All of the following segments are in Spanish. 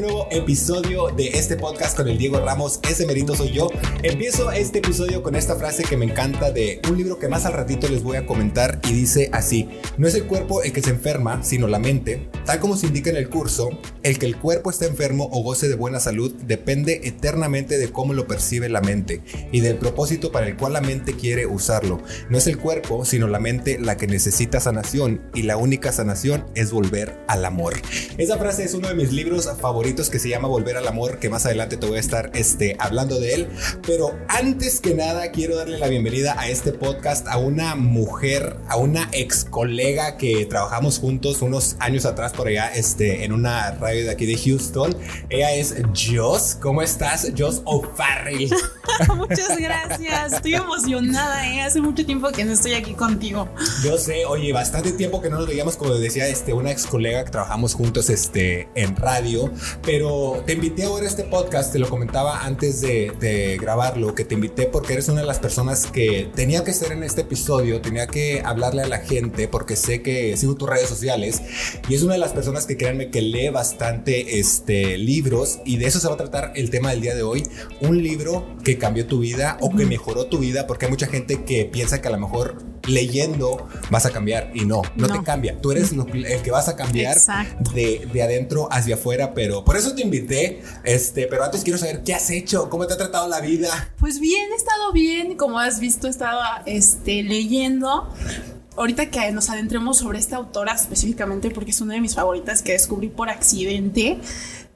nuevo episodio de este podcast con el Diego Ramos. Ese merito soy yo. Empiezo este episodio con esta frase que me encanta de un libro que más al ratito les voy a comentar y dice así: No es el cuerpo el que se enferma, sino la mente. Tal como se indica en el curso, el que el cuerpo esté enfermo o goce de buena salud depende eternamente de cómo lo percibe la mente y del propósito para el cual la mente quiere usarlo. No es el cuerpo, sino la mente la que necesita sanación y la única sanación es volver al amor. Esa frase es uno de mis libros favoritos que se llama Volver al Amor, que más adelante te voy a estar este, hablando de él. Pero antes que nada, quiero darle la bienvenida a este podcast a una mujer, a una ex colega que trabajamos juntos unos años atrás por allá este, en una radio de aquí de Houston. Ella es Joss. ¿Cómo estás? Joss O'Farrell. Muchas gracias. Estoy emocionada, ¿eh? Hace mucho tiempo que no estoy aquí contigo. Yo sé, oye, bastante tiempo que no nos veíamos, como decía este, una ex colega que trabajamos juntos este, en radio, pero te invité ahora a este podcast, te lo comentaba antes de, de, grabarlo, que te invité porque eres una de las personas que tenía que estar en este episodio, tenía que hablarle a la gente porque sé que sigo tus redes sociales y es una de las personas que créanme que lee bastante este, libros y de eso se va a tratar el tema del día de hoy, un libro que cambió tu vida o que mejoró tu vida porque hay mucha gente que piensa que a lo mejor leyendo vas a cambiar y no, no, no. te cambia. Tú eres lo, el que vas a cambiar de, de, adentro hacia afuera, pero por eso te invité. Este, pero antes quiero saber qué has hecho, cómo te ha tratado la vida. Pues bien, he estado bien, como has visto, he estado este, leyendo. Ahorita que nos adentremos sobre esta autora específicamente, porque es una de mis favoritas que descubrí por accidente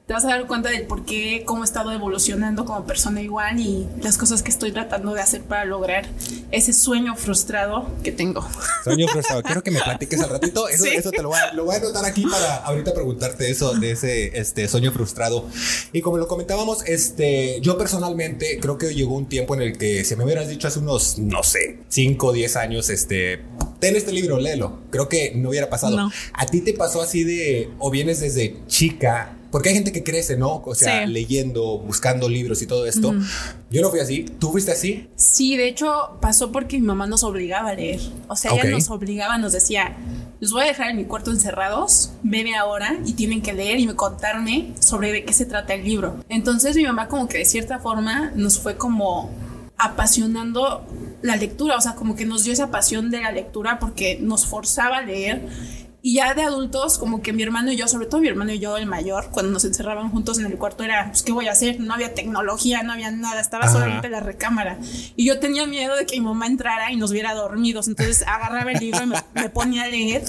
te vas a dar cuenta del por qué, cómo he estado evolucionando como persona igual y las cosas que estoy tratando de hacer para lograr ese sueño frustrado que tengo. Sueño frustrado. Quiero que me platiques al ratito. Eso, ¿Sí? eso te lo voy, a, lo voy, a, anotar aquí para ahorita preguntarte eso de ese este, sueño frustrado. Y como lo comentábamos, este, yo personalmente creo que llegó un tiempo en el que si me hubieras dicho hace unos, no sé, 5 o 10 años, este, ten este libro, léelo. Creo que no hubiera pasado. No. ¿A ti te pasó así de, o vienes desde chica? Porque hay gente que crece, ¿no? O sea, sí. leyendo, buscando libros y todo esto. Uh -huh. Yo no fui así. ¿Tú fuiste así? Sí, de hecho pasó porque mi mamá nos obligaba a leer. O sea, okay. ella nos obligaba, nos decía, los voy a dejar en mi cuarto encerrados, media hora y tienen que leer y contarme sobre de qué se trata el libro. Entonces mi mamá como que de cierta forma nos fue como apasionando la lectura, o sea, como que nos dio esa pasión de la lectura porque nos forzaba a leer y ya de adultos, como que mi hermano y yo, sobre todo mi hermano y yo, el mayor, cuando nos encerraban juntos en el cuarto, era, pues, ¿qué voy a hacer? No había tecnología, no había nada, estaba Ajá. solamente la recámara. Y yo tenía miedo de que mi mamá entrara y nos viera dormidos. Entonces agarraba el libro y me, me ponía a leer.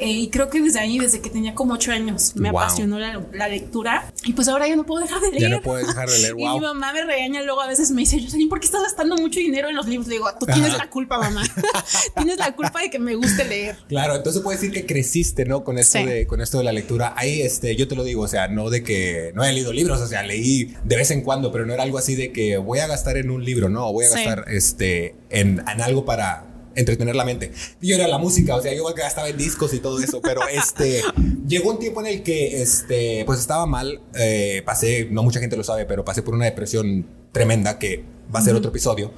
Eh, y creo que desde ahí, desde que tenía como ocho años, me wow. apasionó la, la, lectura. Y pues ahora ya no puedo dejar de leer. Ya no puedes dejar de leer, wow. Y mi mamá me regaña luego a veces me dice, Jocelyn, ¿por qué estás gastando mucho dinero en los libros? Le digo, tú tienes Ajá. la culpa, mamá. tienes la culpa de que me guste leer. Claro, entonces puedes decir que creciste, ¿no? Con esto, sí. de, con esto de la lectura. Ahí, este, yo te lo digo, o sea, no de que no he leído libros, o sea, leí de vez en cuando, pero no era algo así de que voy a gastar en un libro, ¿no? Voy a gastar sí. este, en, en algo para entretener la mente. Yo era la música, o sea, yo gastaba en discos y todo eso, pero este llegó un tiempo en el que este pues estaba mal, eh, pasé, no mucha gente lo sabe, pero pasé por una depresión tremenda que va a ser uh -huh. otro episodio.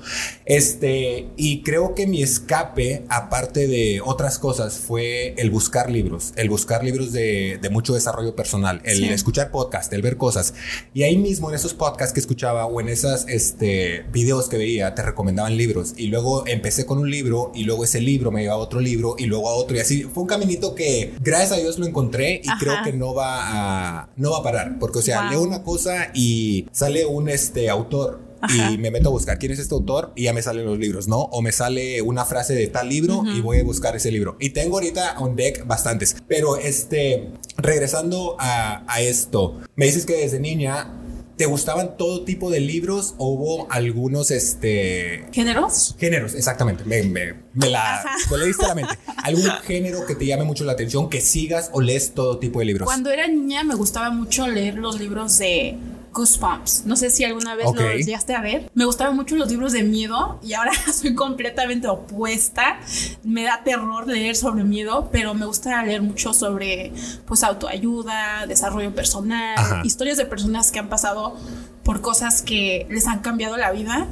Este, y creo que mi escape, aparte de otras cosas, fue el buscar libros, el buscar libros de, de mucho desarrollo personal, el sí. escuchar podcast, el ver cosas. Y ahí mismo en esos podcasts que escuchaba o en esos este, videos que veía, te recomendaban libros. Y luego empecé con un libro y luego ese libro me llevaba a otro libro y luego a otro. Y así fue un caminito que gracias a Dios lo encontré y Ajá. creo que no va a, no va a parar. Porque, o sea, wow. leo una cosa y sale un este, autor Ajá. y me meto a buscar quién es este autor y ya me salen los libros, ¿no? O me sale una frase de tal libro uh -huh. y voy a buscar ese libro. Y tengo ahorita un deck bastantes. Pero este, regresando a, a esto, me dices que desde niña ¿Te gustaban todo tipo de libros o hubo algunos, este... ¿Géneros? Géneros, exactamente. Me, me, me la... Me leíste la mente. ¿Algún género que te llame mucho la atención, que sigas o lees todo tipo de libros? Cuando era niña me gustaba mucho leer los libros de Goosebumps. No sé si alguna vez okay. lo llegaste a ver. Me gustaban mucho los libros de miedo y ahora soy completamente opuesta. Me da terror leer sobre miedo, pero me gusta leer mucho sobre pues autoayuda, desarrollo personal, Ajá. historias de personas que han pasado por cosas que les han cambiado la vida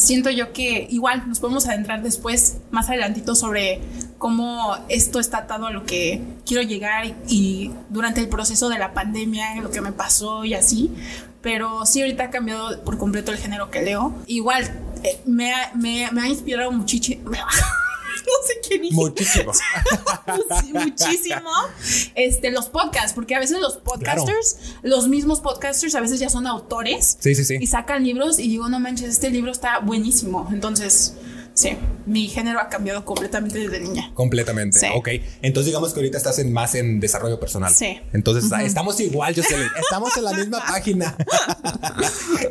siento yo que igual nos podemos adentrar después, más adelantito, sobre cómo esto está atado a lo que quiero llegar y, durante el proceso de la pandemia, lo que me pasó y así. Pero sí, ahorita ha cambiado por completo el género que leo. Igual, eh, me, ha, me, me ha inspirado muchísimo. no sé qué dije. Muchísimo. muchísimo. Este, los podcasts, porque a veces los podcasters, los mismos podcasters, a veces ya son autores. Sí, sí, sí. Y sacan libros y digo, no manches, este libro está buenísimo. Entonces, Sí, mi género ha cambiado completamente desde niña. Completamente. Sí. Ok. Entonces digamos que ahorita estás en más en desarrollo personal. Sí. Entonces estamos igual, Jocelyn. Estamos en la misma página.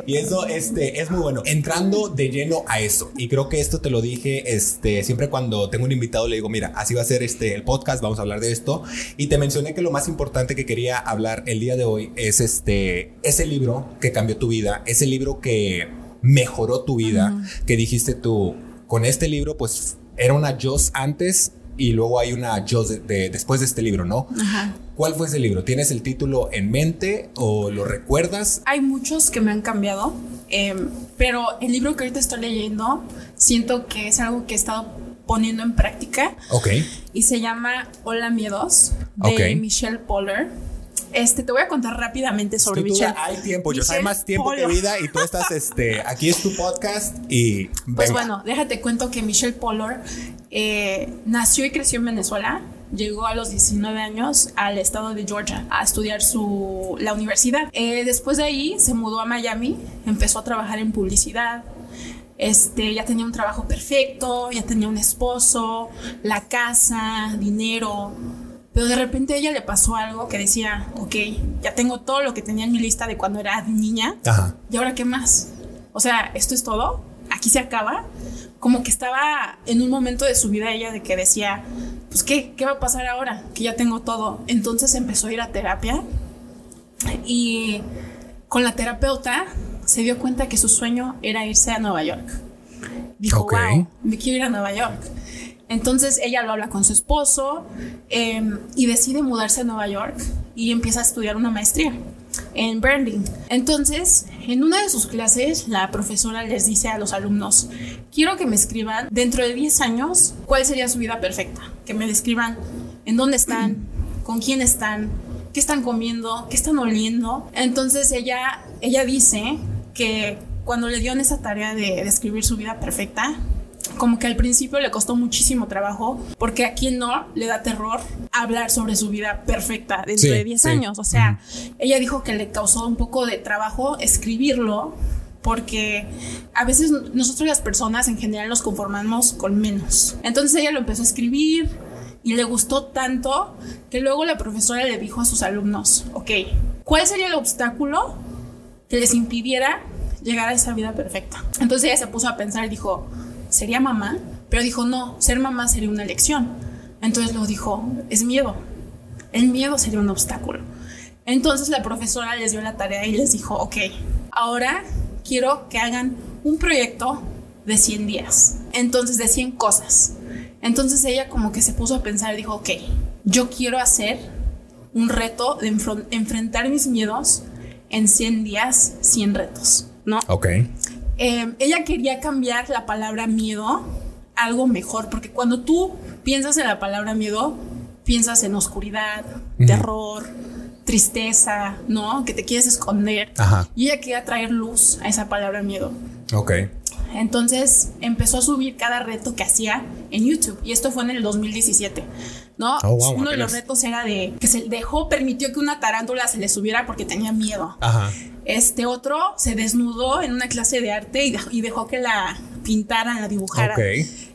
y eso este, es muy bueno. Entrando de lleno a eso. Y creo que esto te lo dije este, siempre cuando tengo un invitado, le digo, mira, así va a ser este, el podcast, vamos a hablar de esto. Y te mencioné que lo más importante que quería hablar el día de hoy es este, ese libro que cambió tu vida, ese libro que mejoró tu vida, que dijiste tú, con este libro, pues era una Joss antes y luego hay una Joss de, después de este libro, ¿no? Ajá. ¿Cuál fue ese libro? ¿Tienes el título en mente o lo recuerdas? Hay muchos que me han cambiado, em, pero el libro que ahorita estoy leyendo siento que es algo que he estado poniendo en práctica. Ok. Y se llama Hola Miedos de Michelle Poller. Este, te voy a contar rápidamente sobre Michelle. Hay tiempo, yo hay más tiempo que vida y tú estás, este, aquí es tu podcast y. Pues bueno, déjate cuento que Michelle Poller eh, nació y creció en Venezuela. Llegó a los 19 años al estado de Georgia a estudiar su, la universidad. Eh, después de ahí se mudó a Miami, empezó a trabajar en publicidad, este, ya tenía un trabajo perfecto, ya tenía un esposo, la casa, dinero, pero de repente a ella le pasó algo que decía, ok, ya tengo todo lo que tenía en mi lista de cuando era niña. Ajá. ¿Y ahora qué más? O sea, ¿esto es todo? ¿Aquí se acaba? Como que estaba en un momento de su vida ella de que decía, pues ¿qué? ¿Qué va a pasar ahora? Que ya tengo todo. Entonces empezó a ir a terapia y con la terapeuta se dio cuenta que su sueño era irse a Nueva York. Dijo, wow, me quiero ir a Nueva York. Entonces ella lo habla con su esposo em, y decide mudarse a Nueva York y empieza a estudiar una maestría en branding. Entonces, en una de sus clases, la profesora les dice a los alumnos, quiero que me escriban dentro de 10 años cuál sería su vida perfecta, que me describan en dónde están, con quién están, qué están comiendo, qué están oliendo. Entonces ella, ella dice que cuando le dieron esa tarea de describir su vida perfecta, como que al principio le costó muchísimo trabajo, porque a quien no le da terror hablar sobre su vida perfecta dentro de 10 años. O sea, ella dijo que le causó un poco de trabajo escribirlo, porque a veces nosotros las personas en general nos conformamos con menos. Entonces ella lo empezó a escribir y le gustó tanto que luego la profesora le dijo a sus alumnos, ok, ¿cuál sería el obstáculo que les impidiera llegar a esa vida perfecta? Entonces ella se puso a pensar y dijo, sería mamá, pero dijo, no, ser mamá sería una elección. Entonces lo dijo, es miedo. El miedo sería un obstáculo. Entonces la profesora les dio la tarea y les dijo, ok, ahora quiero que hagan un proyecto de 100 días. Entonces de 100 cosas. Entonces ella como que se puso a pensar y dijo, ok, yo quiero hacer un reto de enfrentar mis miedos en 100 días, 100 retos, ¿no? Ok. Em, ella quería cambiar la palabra miedo a algo mejor, porque cuando tú piensas en la palabra miedo, piensas en oscuridad, terror, tristeza, ¿no? Que te quieres esconder. Y ella quería traer luz a esa palabra miedo. Ok. Entonces empezó a subir cada reto que hacía en YouTube. Y esto fue en el 2017. ¿no? Oh, Uno de los retos era de que se dejó, permitió que una tarántula se le subiera porque tenía miedo. Ajá. Este otro se desnudó en una clase de arte y dejó, que la pintaran, la dibujaran.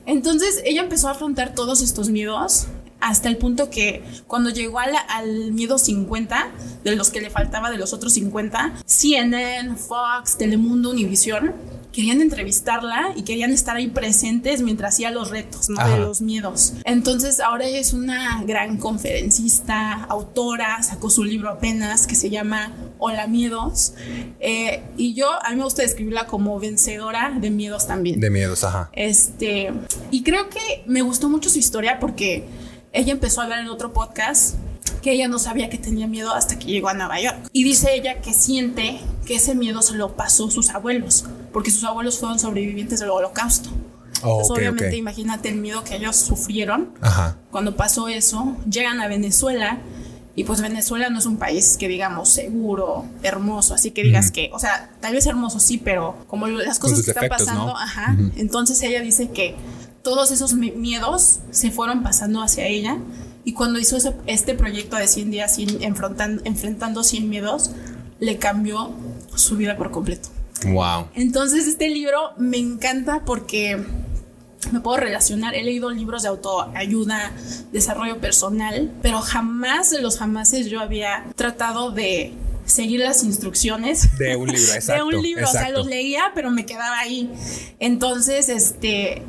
Entonces ella empezó a afrontar todos estos miedos hasta el punto que cuando llegó al, al, miedo 50, de los que le faltaba de los otros 50, CNN, Fox, Telemundo, Univision, querían entrevistarla y querían estar ahí presentes mientras hacía los retos, ¿no? De los miedos. Entonces ahora ella es una gran conferencista, autora, sacó su libro apenas que se llama Hola Miedos. Eh, y yo, a mí me gusta describirla como vencedora de miedos también. De miedos, ajá. Este, y creo que me gustó mucho su historia porque ella empezó a hablar en otro podcast que ella no sabía que tenía miedo hasta que llegó a Nueva York. Y dice ella que siente que ese miedo se lo pasó sus abuelos, porque sus abuelos fueron sobrevivientes del holocausto. Oh, obviamente, imagínate el miedo que ellos sufrieron cuando pasó eso. Llegan a Venezuela y pues Venezuela no es un país que digamos seguro, hermoso, así que digas que, o sea, tal vez hermoso sí, pero como las cosas que están pasando, ajá. Entonces ella dice que todos esos miedos se fueron pasando hacia ella y cuando hizo este proyecto de 100 días sin, enfrentando, enfrentando 100 miedos, le cambió su vida por completo. Wow. Entonces este libro me encanta porque me puedo relacionar. He leído libros de autoayuda, desarrollo personal, pero jamás de los jamases yo había tratado de seguir las instrucciones de un libro, exacto. de un libro, o sea, los leía, pero me quedaba ahí. Entonces, este,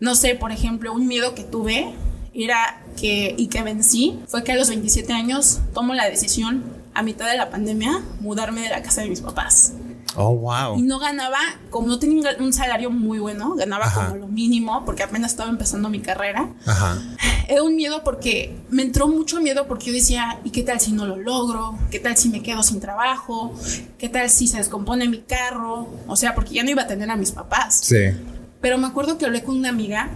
no sé, por ejemplo, un miedo que tuve era que y que vencí fue que a los 27 años tomo la decisión a mitad de la pandemia mudarme de la casa de mis papás. Oh, wow. Y no ganaba, como no tenía un salario muy bueno, ganaba como lo mínimo porque apenas estaba empezando mi carrera. Ajá. Era un miedo porque me entró mucho miedo porque yo decía, ¿y qué tal si no lo logro? ¿Qué tal si me quedo sin trabajo? ¿Qué tal si se descompone mi carro? O sea, porque ya no iba a tener a mis papás. Sí. Pero me acuerdo que hablé con una amiga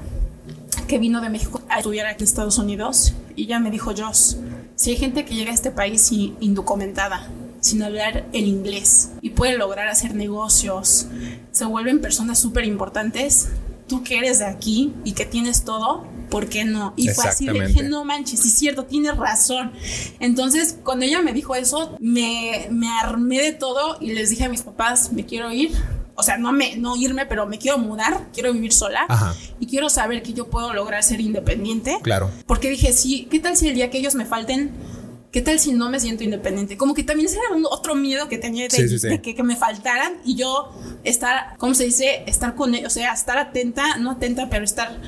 que vino de México a estudiar aquí en Estados Unidos y ella me dijo, Joss, si hay gente que llega a este país indocumentada, sin hablar el inglés y puede lograr hacer negocios, se vuelven personas súper importantes. Tú que eres de aquí y que tienes todo, ¿por qué no? Y fue así de que no manches, es cierto, tienes razón. Entonces, cuando ella me dijo eso, me, me armé de todo y les dije a mis papás, me quiero ir, o sea, no, me, no irme, pero me quiero mudar, quiero vivir sola y quiero saber que yo puedo lograr ser independiente. Claro. Porque dije, sí, ¿qué tal si el día que ellos me falten ¿qué tal si no me siento independiente? Como que también era un otro miedo que tenía de, que, me faltaran y yo estar, ¿cómo se dice? Estar con ellos, o sea, estar atenta, no atenta, pero estar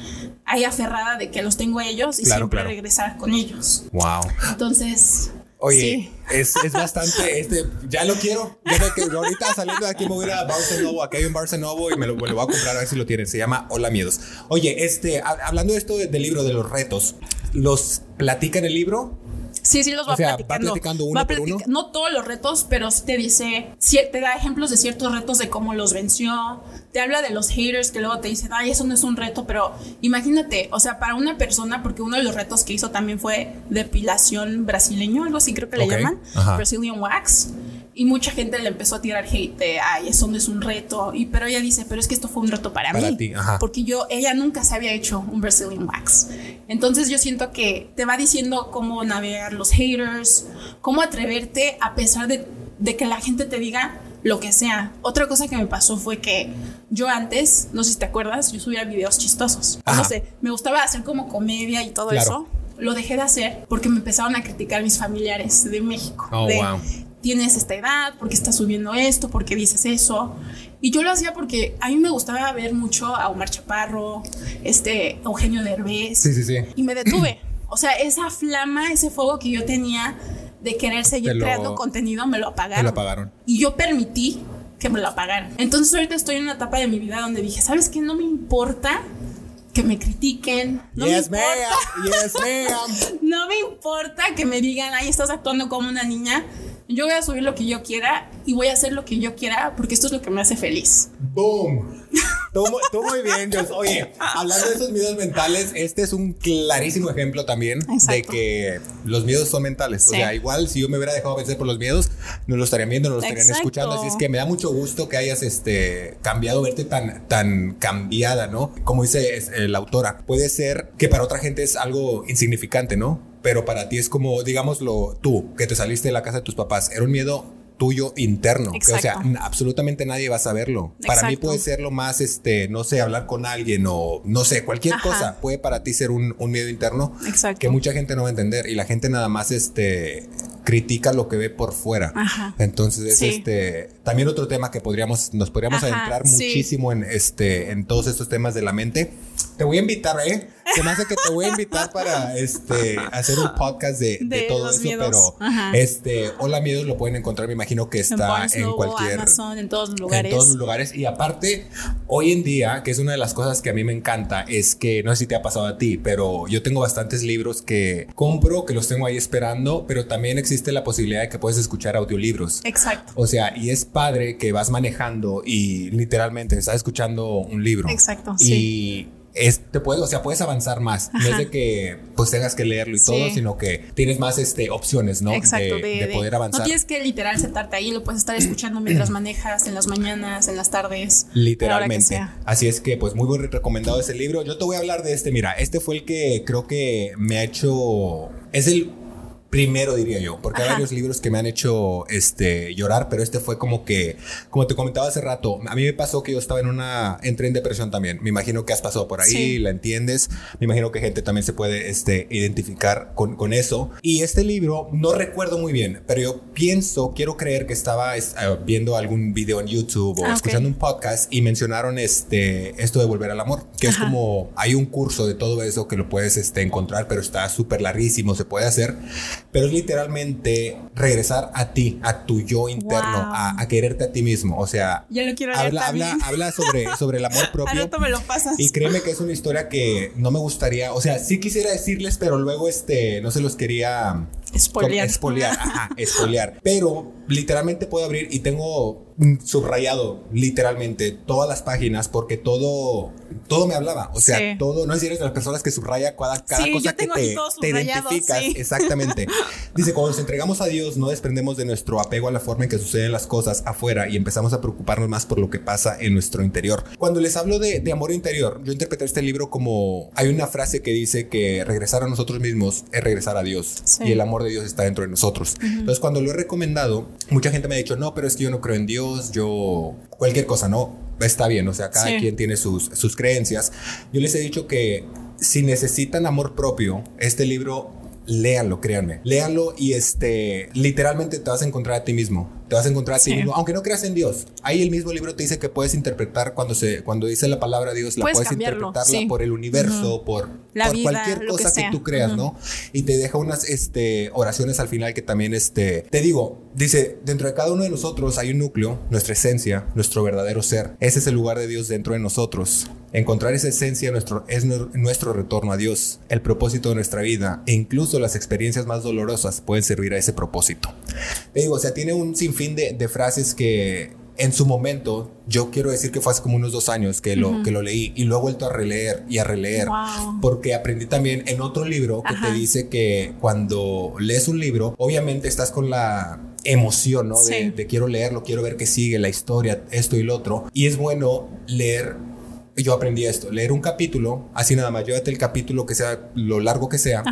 ahí aferrada de que los tengo a ellos y siempre regresar con ellos. Wow. Entonces... Oye, es, es, bastante, este, ya lo quiero. Ya que ahorita saliendo de aquí me voy a ir a Barça Novo, aquí hay un Barça Novo y me lo, voy a comprar a ver si lo tienen. Se llama Hola Miedos. Oye, este, hablando de esto del libro de los retos, ¿los platica en el libro? Sí, sí los va, platicando. uno por uno. No todos los retos, pero sí te dice, te da ejemplos de ciertos retos de cómo los venció. Te habla de los haters que luego te dicen, ay, eso no es un reto, pero imagínate, o sea, para una persona, porque uno de los retos que hizo también fue depilación brasileño, algo así creo que le llaman, Brazilian Wax. Y mucha gente le empezó a tirar hate de, ay, eso no es un reto. Y, pero ella dice, pero es que esto fue un reto para, mí. Porque yo, ella nunca se había hecho un Brazilian Wax. Entonces yo siento que te va diciendo cómo navegar los haters, cómo atreverte a pesar de, de que la gente te diga lo que sea. Otra cosa que me pasó fue que yo antes, no sé si te acuerdas, yo subía videos chistosos. No sé, me gustaba hacer como comedia y todo eso lo dejé de hacer porque me empezaron a criticar mis familiares de México. Oh, wow tienes esta edad, por qué estás subiendo esto, por qué dices eso. Y yo lo hacía porque a mí me gustaba ver mucho a Omar Chaparro, este Eugenio Derbez. Sí, sí, sí. Y me detuve. O sea, esa flama, ese fuego que yo tenía de querer seguir creando contenido, me lo apagaron. Me lo apagaron. Y yo permití que me lo apagaran. Entonces ahorita estoy en una etapa de mi vida donde dije, ¿sabes qué? No me importa que me critiquen. No yes, me importa. Yes, no me importa que me digan, ay, estás actuando como una niña. Yo voy a subir lo que yo quiera y voy a hacer lo que yo quiera porque esto es lo que me hace feliz. ¡Boom! Todo, muy bien, Dios. Oye, hablando de esos miedos mentales, este es un clarísimo ejemplo también de que los miedos son mentales. O sea, igual si yo me hubiera dejado vencer por los miedos, no lo estarían viendo, no lo estarían escuchando. Así es que me da mucho gusto que hayas este, cambiado, verte tan, tan cambiada, ¿no? Como dice la autora, puede ser que para otra gente es algo insignificante, ¿no? Pero para ti es como, digámoslo, tú, que te saliste de la casa de tus papás, era un miedo tuyo interno. o sea, absolutamente nadie va a saberlo. Para mí puede ser lo más, este, no sé, hablar con alguien o no sé, cualquier cosa puede para ti ser un, miedo interno que mucha gente no va a entender y la gente nada más, este, critica lo que ve por fuera. Entonces, es este, también otro tema que podríamos, nos podríamos adentrar muchísimo en, este, en todos estos temas de la mente te voy a invitar, ¿eh? Se me hace que te voy a invitar para este hacer un podcast de, de, todo eso, pero este Hola Miedos lo pueden encontrar, me imagino que está en, cualquier Amazon, en todos los lugares. En todos los lugares y aparte hoy en día, que es una de las cosas que a mí me encanta es que no sé si te ha pasado a ti, pero yo tengo bastantes libros que compro, que los tengo ahí esperando, pero también existe la posibilidad de que puedes escuchar audiolibros. Exacto. O sea, y es padre que vas manejando y literalmente estás escuchando un libro. Exacto. Y sí es, te puedes, o sea, puedes avanzar más. No es de que pues tengas que leerlo y todo, sino que tienes más este, opciones, ¿no? Exacto, de, poder avanzar. No tienes que literal sentarte ahí, lo puedes estar escuchando mientras manejas, en las mañanas, en las tardes. Literalmente. Así es que, pues, muy buen recomendado ese libro. Yo te voy a hablar de este. Mira, este fue el que creo que me ha hecho. Es el primero diría yo, porque hay varios libros que me han hecho este llorar, pero este fue como que, como te comentaba hace rato, a mí me pasó que yo estaba en una, entré en depresión también. Me imagino que has pasado por ahí, la entiendes. Me imagino que gente también se puede este, identificar con, con eso. Y este libro, no recuerdo muy bien, pero yo pienso, quiero creer que estaba eh, viendo algún video en YouTube o ah, escuchando un podcast y mencionaron este, esto de volver al amor, que es como, hay un curso de todo eso que lo puedes este, encontrar, pero está súper larguísimo, se puede hacer pero es literalmente regresar a ti, a tu yo interno, a, quererte a ti mismo. O sea, habla, habla, habla, sobre, sobre el amor propio. me lo pasas. Y créeme que es una historia que no me gustaría, o sea, sí quisiera decirles, pero luego este, no se los quería Espolear. Espolear, ajá, espolear. Pero literalmente puedo abrir y tengo subrayado literalmente todas las páginas porque todo todo me hablaba, o sea, todo, no es decir, de las personas que subraya cada, cada cosa que te, te identificas, exactamente. Dice, cuando nos entregamos a Dios no desprendemos de nuestro apego a la forma en que suceden las cosas afuera y empezamos a preocuparnos más por lo que pasa en nuestro interior. Cuando les hablo de, de amor interior, yo interpreté este libro como hay una frase que dice que regresar a nosotros mismos es regresar a Dios y el amor de Dios está dentro de nosotros. Entonces, cuando lo he recomendado, mucha gente me ha dicho, no, pero es que yo no creo en Dios, yo cualquier cosa, no, está bien, o sea, cada quien tiene sus, sus creencias. Yo les he dicho que si necesitan amor propio, este libro léanlo, créanme. Léanlo y este, literalmente te vas a encontrar a ti mismo. Te vas a encontrar a ti mismo, aunque no creas en Dios. Ahí el mismo libro te dice que puedes interpretar cuando se, cuando dice la palabra Dios, la puedes, interpretarla por el universo, por, por cualquier cosa que, tú creas, ¿no? Y te deja unas este, oraciones al final que también, este, te digo, dice, dentro de cada uno de nosotros hay un núcleo, nuestra esencia, nuestro verdadero ser. Ese es el lugar de Dios dentro de nosotros. Encontrar esa esencia nuestro, es nuestro retorno a Dios, el propósito de nuestra vida e incluso las experiencias más dolorosas pueden servir a ese propósito. Te digo, o sea, tiene un sinfín de, de frases que en su momento, yo quiero decir que fue hace como unos dos años que lo, que lo leí y lo he vuelto a releer y a releer. Porque aprendí también en otro libro que te dice que cuando lees un libro, obviamente estás con la emoción, ¿no? De, de, quiero leerlo, quiero ver qué sigue, la historia, esto y lo otro. Y es bueno leer yo aprendí esto, leer un capítulo, así nada más, llévate el capítulo que sea lo largo que sea,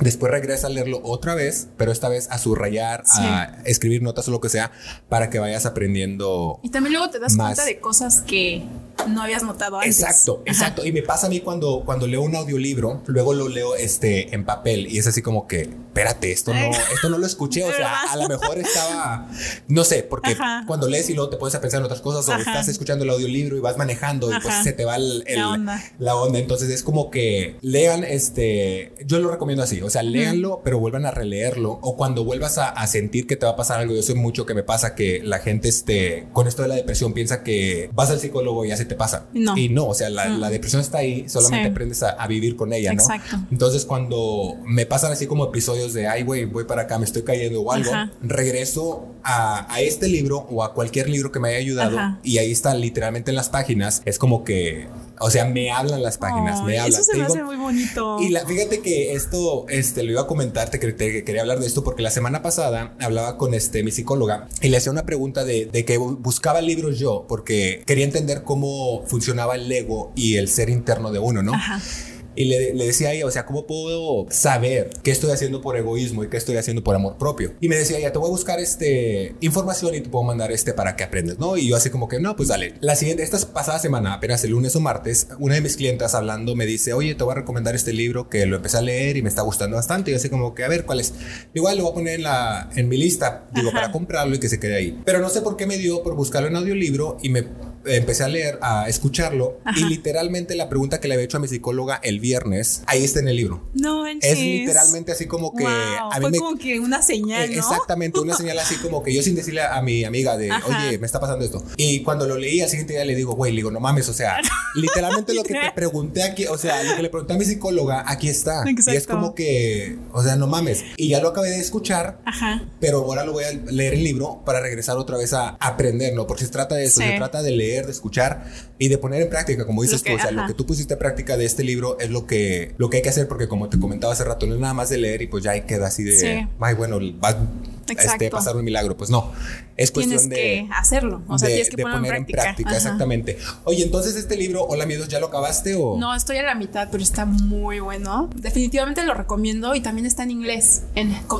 después regresa a leerlo otra vez, pero esta vez a subrayar, a escribir notas o lo que sea, para que vayas aprendiendo. Y también luego te das cuenta de cosas que no habías notado antes. Exacto, exacto. Y me pasa a mí cuando, cuando leo un audiolibro, luego lo leo este, en papel y es así como que, espérate, esto no, esto no lo escuché, o sea, a lo mejor estaba, no sé, porque cuando lees y luego te pones a pensar en otras cosas o estás escuchando el audiolibro y vas manejando y pues se te va la, onda. la onda. Entonces es como que lean este, yo lo recomiendo así, o sea, léanlo, pero vuelvan a releerlo o cuando vuelvas a, a, sentir que te va a pasar algo, yo sé mucho que me pasa que la gente este, con esto de la depresión piensa que vas al psicólogo y ya se te pasa. Y no, o sea, la, la depresión está ahí, solamente aprendes a, a, vivir con ella, ¿no? Exacto. Entonces cuando me pasan así como episodios de, ay, güey, voy para acá, me estoy cayendo o algo, regreso a, a, este libro o a cualquier libro que me haya ayudado y ahí está literalmente en las páginas, es como que o sea, me hablan las páginas, me hablan. Eso se me hace muy bonito. Y la, fíjate que esto, este, lo iba a comentar, te, quería hablar de esto porque la semana pasada hablaba con este, mi psicóloga y le hacía una pregunta de, de que buscaba libros yo porque quería entender cómo funcionaba el ego y el ser interno de uno, ¿no? Ajá. Y le, le, decía a ella, o sea, ¿cómo puedo saber qué estoy haciendo por egoísmo y qué estoy haciendo por amor propio? Y me decía, ya te voy a buscar este información y te puedo mandar este para que aprendas, ¿no? Y yo así como que, no, pues dale. La siguiente, esta pasada semana, apenas el lunes o martes, una de mis clientas hablando me dice, oye, te voy a recomendar este libro que lo empecé a leer y me está gustando bastante. Y yo así como que, a ver, ¿cuál es? Igual lo voy a poner en, la, en mi lista, digo, para comprarlo y que se quede ahí. Pero no sé por qué me dio por buscarlo en audiolibro y me empecé a leer, a escucharlo y literalmente la pregunta que le había hecho a mi psicóloga el viernes, ahí está en el libro. No, Es literalmente así como que... a mí fue como que una señal, ¿no? Exactamente, una señal así como que yo sin decirle a mi amiga de, oye, me está pasando esto. Y cuando lo leí al siguiente día le digo, güey, le digo, no mames, o sea, literalmente lo que te pregunté aquí, o sea, lo que le pregunté a mi psicóloga, aquí está. Y es como que, o sea, no mames. Y ya lo acabé de escuchar, pero ahora lo voy a leer el libro para regresar otra vez a aprender, ¿no? Porque se trata de eso, se trata de leer, de escuchar y de poner en práctica, como dices tú, o sea, lo que tú pusiste en práctica de este libro es lo que, lo que hay que hacer, porque como te comentaba hace rato, no es nada más de leer y pues ya ahí queda así de, ay, bueno, vas este, pasar un milagro. Pues no, es cuestión tienes que hacerlo, o sea, tienes que poner en práctica. exactamente. Oye, entonces este libro, Hola Miedos, ¿ya lo acabaste o? No, estoy a la mitad, pero está muy bueno. Definitivamente lo recomiendo y también está en inglés.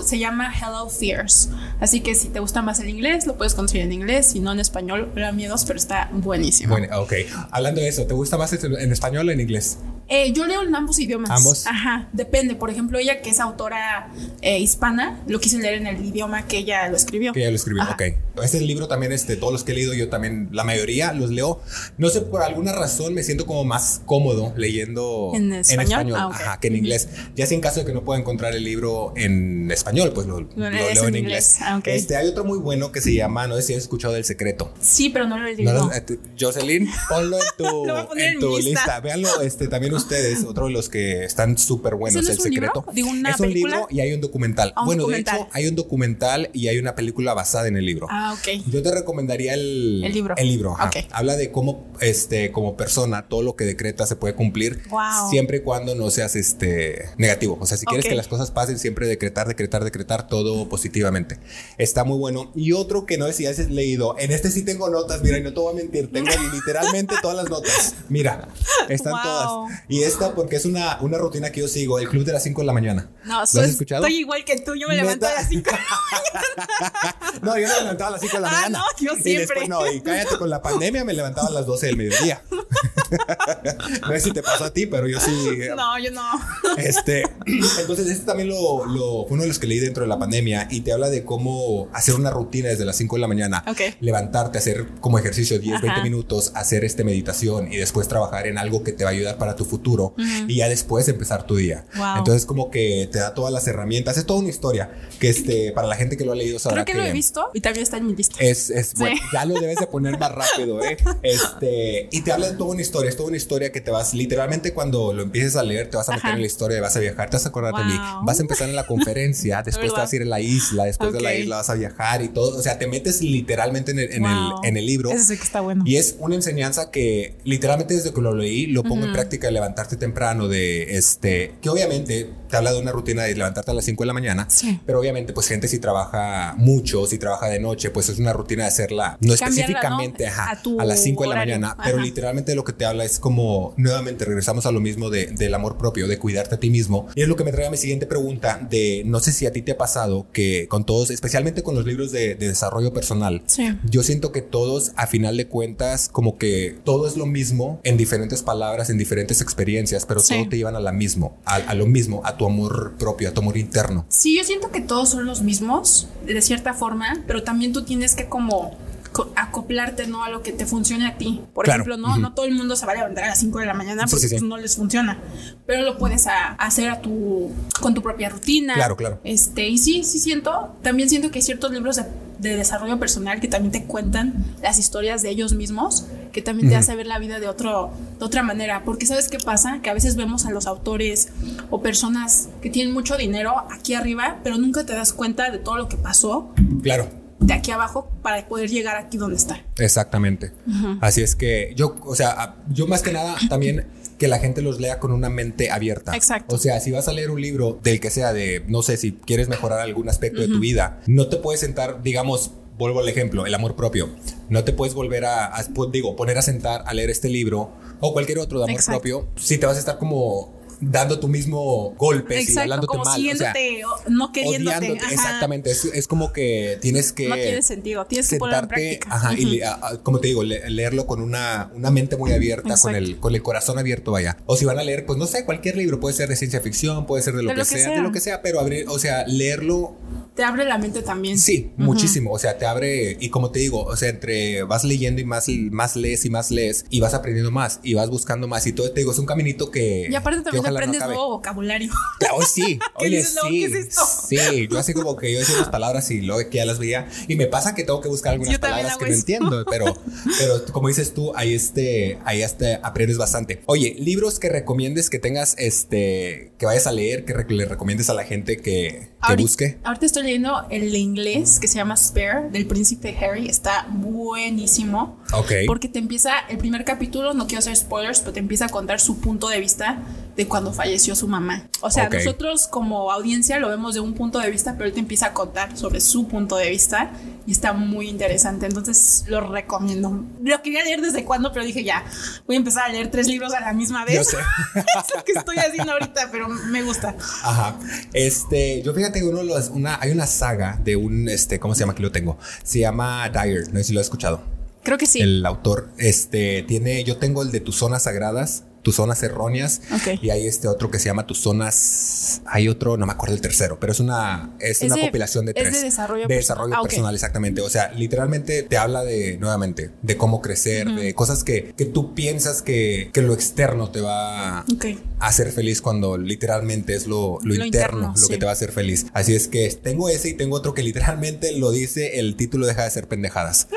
se llama Hello Fears. Así que si te gusta más el inglés, lo puedes conseguir en inglés, si no en español, Hola Miedos, pero está buenísimo. Bueno, ok. Hablando de eso, ¿te gusta más en español o en inglés? Eh, yo leo en ambos idiomas. Ambos. Ajá, depende. Por ejemplo, ella que es autora eh, hispana, lo quise leer en el idioma que ella lo escribió. Que ella lo escribió, ok. Este libro también, este, todos los que he leído, yo también, la mayoría los leo. No sé, por alguna razón me siento como más cómodo leyendo en español, ah, ajá, que en inglés. Ya sin caso de que no pueda encontrar el libro en español, pues lo, leo en, inglés. Ah, este, hay otro muy bueno que se llama, no sé si has escuchado del secreto. Sí, pero no lo he leído. Eh, Jocelyn, ponlo en tu, en tu lista. Véanlo, este, también ustedes, otro de los que están súper buenos, El Secreto. es un libro y hay un documental. Ah, bueno, de hecho, hay un documental y hay una película basada en el libro. Ah, ok. Yo te recomendaría el, el libro. El libro. Habla de cómo, este, como persona, todo lo que decreta se puede cumplir siempre y cuando no seas este, negativo. O sea, si quieres que las cosas pasen, siempre decretar, decretar, decretar todo positivamente. Está muy bueno. Y otro que no sé si has leído, en este sí tengo notas, mira, y no te voy a mentir, tengo literalmente todas las notas. Mira, están todas. Y esta porque es una, una rutina que yo sigo, el club de las 5 de la mañana. No, ¿Lo has escuchado? Estoy igual que tú, yo me levanto a las 5 de la mañana. no, yo me levantaba a las 5 de la ah, mañana. No, yo siempre. Y después, no, y cállate con la pandemia, me levantaba a las 12 del mediodía. no sé si te pasa a ti, pero yo sí. No, yo no. Este, entonces, este también lo, lo, fue uno de los que leí dentro de la pandemia y te habla de cómo hacer una rutina desde las 5 de la mañana. Levantarte, hacer como ejercicio 10, 20 minutos, hacer este meditación y después trabajar en algo que te va a ayudar para tu futuro y ya después empezar tu día. Entonces, como que te da todas las herramientas. Es toda una historia que este, para la gente que lo ha leído sabrá Creo que, lo he visto y también está en mi lista. Es, es bueno, ya lo debes de poner más rápido, ¿eh? Este, y te habla de toda una historia. Es toda una historia que te vas, literalmente, cuando lo empieces a leer, te vas a meter en la historia, vas a viajar, te vas a acordar de mí. Vas a empezar en la conferencia, después te vas a ir a la isla, después de la isla vas a viajar y todo. O sea, te metes literalmente en el, en el, en el libro. Eso sí que está bueno. Y es una enseñanza que literalmente desde que lo leí, lo pongo en práctica de levantarte temprano, de este, que obviamente te habla de una rutina de levantarte a las 5 de la mañana, pero obviamente pues gente si trabaja mucho, si trabaja de noche, pues es una rutina de hacerla, no específicamente a, las 5 de la mañana, pero literalmente lo que te habla es como, nuevamente regresamos a lo mismo de, del amor propio, de cuidarte a ti mismo. Y es lo que me trae a mi siguiente pregunta de, no sé si a ti te ha pasado que con todos, especialmente con los libros de, desarrollo personal, yo siento que todos a final de cuentas como que todo es lo mismo en diferentes palabras, en diferentes experiencias, pero todo te llevan a la mismo, a, a lo mismo, a tu amor propio, a tu amor interno. Sí, yo siento que todos son los mismos, de cierta forma, pero también tú tienes que como acoplarte ¿no? a lo que te funcione a ti. Por ejemplo, no, no todo el mundo se va a levantar a las 5 de la mañana porque pues, no les funciona, pero lo puedes hacer a tu, con tu propia rutina. Claro, claro. Este, y sí, sí siento, también siento que hay ciertos libros de, desarrollo personal que también te cuentan las historias de ellos mismos, que también te hace ver la vida de, otro, de otra manera. Porque sabes qué pasa? Que a veces vemos a los autores o personas que tienen mucho dinero aquí arriba, pero nunca te das cuenta de todo lo que pasó. Claro de aquí abajo para poder llegar aquí donde está. Exactamente. Así es que yo, o sea, yo más que nada también que la gente los lea con una mente abierta. Exacto. O sea, si vas a leer un libro del que sea de, no sé, si quieres mejorar algún aspecto de tu vida, no te puedes sentar, digamos, vuelvo al ejemplo, el amor propio. No te puedes volver a, digo, poner a sentar a leer este libro o cualquier otro de amor propio si te vas a estar como dando tu mismo golpe y hablándote como mal. no queriéndote. Exactamente. Es, como que tienes que. No tiene sentido. Tienes que ponerlo en práctica. Ajá, y como te digo, leerlo con una, una mente muy abierta, con el, con el corazón abierto, vaya. O si van a leer, pues no sé, cualquier libro, puede ser de ciencia ficción, puede ser de lo, que, sea, de lo que sea, pero abrir, o sea, leerlo te abre la mente también. Sí, muchísimo. O sea, te abre, y como te digo, o sea, entre vas leyendo y más, más lees y más lees, y vas aprendiendo más, y vas buscando más, y todo te digo, es un caminito que. Y aparte también aprendes nuevo vocabulario. Claro, sí. Oye, sí. Sí, yo así como que yo decía unas palabras y luego que ya las veía, y me pasa que tengo que buscar algunas palabras que no entiendo, pero, pero como dices tú, ahí este, ahí este aprendes bastante. Oye, libros que recomiendes que tengas, este, que vayas a leer, que le recomiendes a la gente que, busque. Ahorita estoy leyendo el inglés que se llama Spare del príncipe Harry. Está buenísimo. Ok. Porque te empieza el primer capítulo, no quiero hacer spoilers, pero te empieza a contar su punto de vista de cuando falleció su mamá. O sea, nosotros como audiencia lo vemos de un punto de vista, pero él te empieza a contar sobre su punto de vista y está muy interesante. Entonces lo recomiendo. Lo quería leer desde cuando, pero dije ya, voy a empezar a leer tres libros a la misma vez. Yo sé. es lo que estoy haciendo ahorita, pero me gusta. Ajá. Este, yo fíjate uno los, una, hay una saga de un, este, ¿cómo se llama? Aquí lo tengo. Se llama Dyer. No sé si lo has escuchado. Creo que sí. El autor, este, tiene, yo tengo el de tus zonas sagradas tus zonas erróneas. Y hay este otro que se llama tus zonas. Hay otro, no me acuerdo el tercero, pero es una, es, una compilación de tres. Es de desarrollo, de desarrollo personal. Ah, exactamente. O sea, literalmente te habla de, nuevamente, de cómo crecer, de cosas que, que tú piensas que, que, lo externo te va a hacer feliz cuando literalmente es lo, lo, interno, lo que te va a hacer feliz. Así es que tengo ese y tengo otro que literalmente lo dice el título deja de ser pendejadas.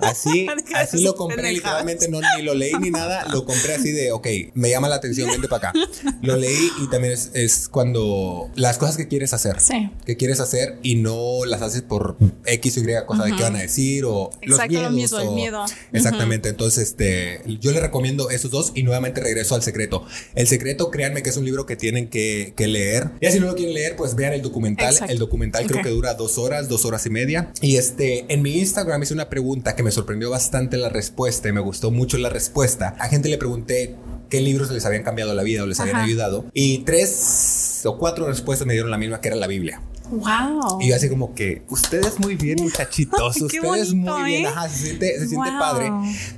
Así, así lo compré literalmente, no ni lo leí ni nada, lo compré así de, ok, me llama la atención, vente para acá. Lo leí y también es, cuando las cosas que quieres hacer, sí. que quieres hacer y no las haces por X o Y cosa de qué van a decir o los miedos. el miedo. Exactamente, entonces este, yo le recomiendo esos dos y nuevamente regreso al secreto. El secreto, créanme que es un libro que tienen que, leer. Y si no lo quieren leer, pues vean el documental. El documental creo que dura dos horas, dos horas y media. Y este, en mi Instagram hice una pregunta que me sorprendió bastante la respuesta y me gustó mucho la respuesta. A gente le pregunté qué libros les habían cambiado la vida o les habían ayudado. Y tres o cuatro respuestas me dieron la misma, que era la Biblia. Wow. Y yo así como que, ustedes muy bien, muchachitos. ustedes muy bien. ¿eh? Ajá, se siente, se siente padre.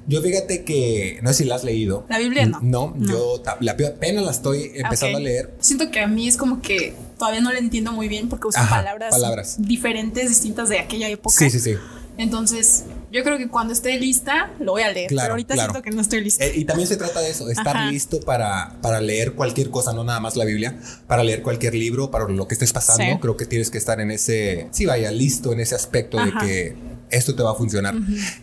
Yo fíjate que, no sé si la has leído. La Biblia no. No, yo la, apenas la estoy empezando a leer. Siento que a mí es como que todavía no la entiendo muy bien porque palabras, palabras diferentes, distintas de aquella época. Sí, sí, sí. Entonces, yo creo que cuando esté lista lo voy a leer, pero ahorita siento que no estoy lista. Eh, y también se trata de eso, estar listo para, para leer cualquier cosa, no nada más la Biblia, para leer cualquier libro, para lo que estés pasando. Creo que tienes que estar en ese, sí, vaya, listo en ese aspecto de que esto te va a funcionar.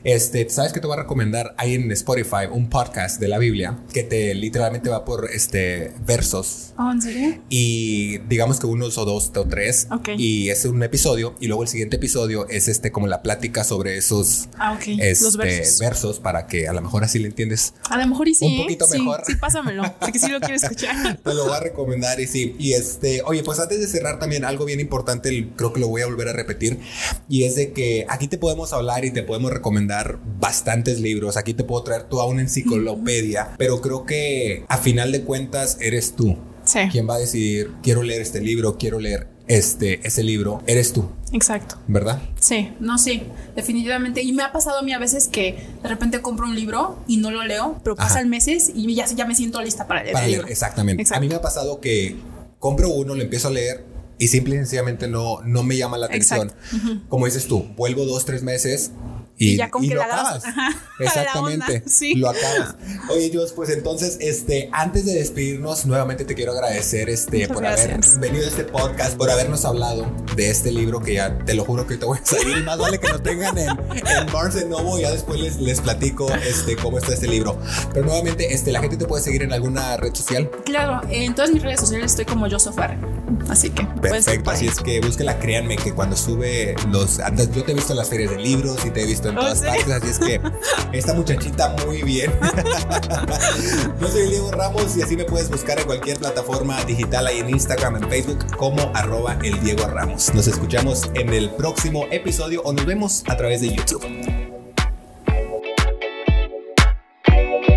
Este, ¿sabes que te voy a recomendar? Hay en Spotify un podcast de la Biblia que te literalmente va por este versos. Oh, ¿en serio? Y digamos que unos o dos o tres. Y es un episodio y luego el siguiente episodio es este como la plática sobre esos ah, este, versos. para que a lo mejor así le entiendes. A lo mejor y sí. Un poquito mejor. Sí, pásamelo, porque sí lo quiero escuchar. te lo voy a recomendar y sí. Y este, oye, pues antes de cerrar también algo bien importante, creo que lo voy a volver a repetir y es de que aquí te podemos hablar y te podemos recomendar bastantes libros. Aquí te puedo traer toda una enciclopedia, pero creo que a final de cuentas eres tú. Sí. Quien va a decidir, quiero leer este libro, quiero leer este, ese libro, eres tú. Exacto. ¿Verdad? Sí, no, sí, definitivamente. Y me ha pasado a mí a veces que de repente compro un libro y no lo leo, pero pasan meses y ya, ya me siento lista para leer. el libro. exactamente. A mí me ha pasado que compro uno, lo empiezo a leer y simple y sencillamente no, no me llama la atención. Como dices tú, vuelvo dos, tres meses y, ya con que lo acabas. Exactamente. sí. Lo acabas. Oye, Dios, pues entonces, este, antes de despedirnos, nuevamente te quiero agradecer este, por haber venido a este podcast, por habernos hablado de este libro que ya te lo juro que te voy a salir. Y más vale que lo tengan en, en Barnes Noble. Ya después les, les platico este, cómo está este libro. Pero nuevamente, este, la gente te puede seguir en alguna red social. Claro, en todas mis redes sociales estoy como Joseph Así que. Perfecto. Así es que búsquela, créanme que cuando sube los. Antes, yo te he visto en las ferias de libros y te he visto en todas partes, así es que esta muchachita muy bien. Yo soy Diego Ramos y así me puedes buscar en cualquier plataforma digital ahí en Instagram, en Facebook como arroba el Diego Ramos. Nos escuchamos en el próximo episodio o nos vemos a través de YouTube.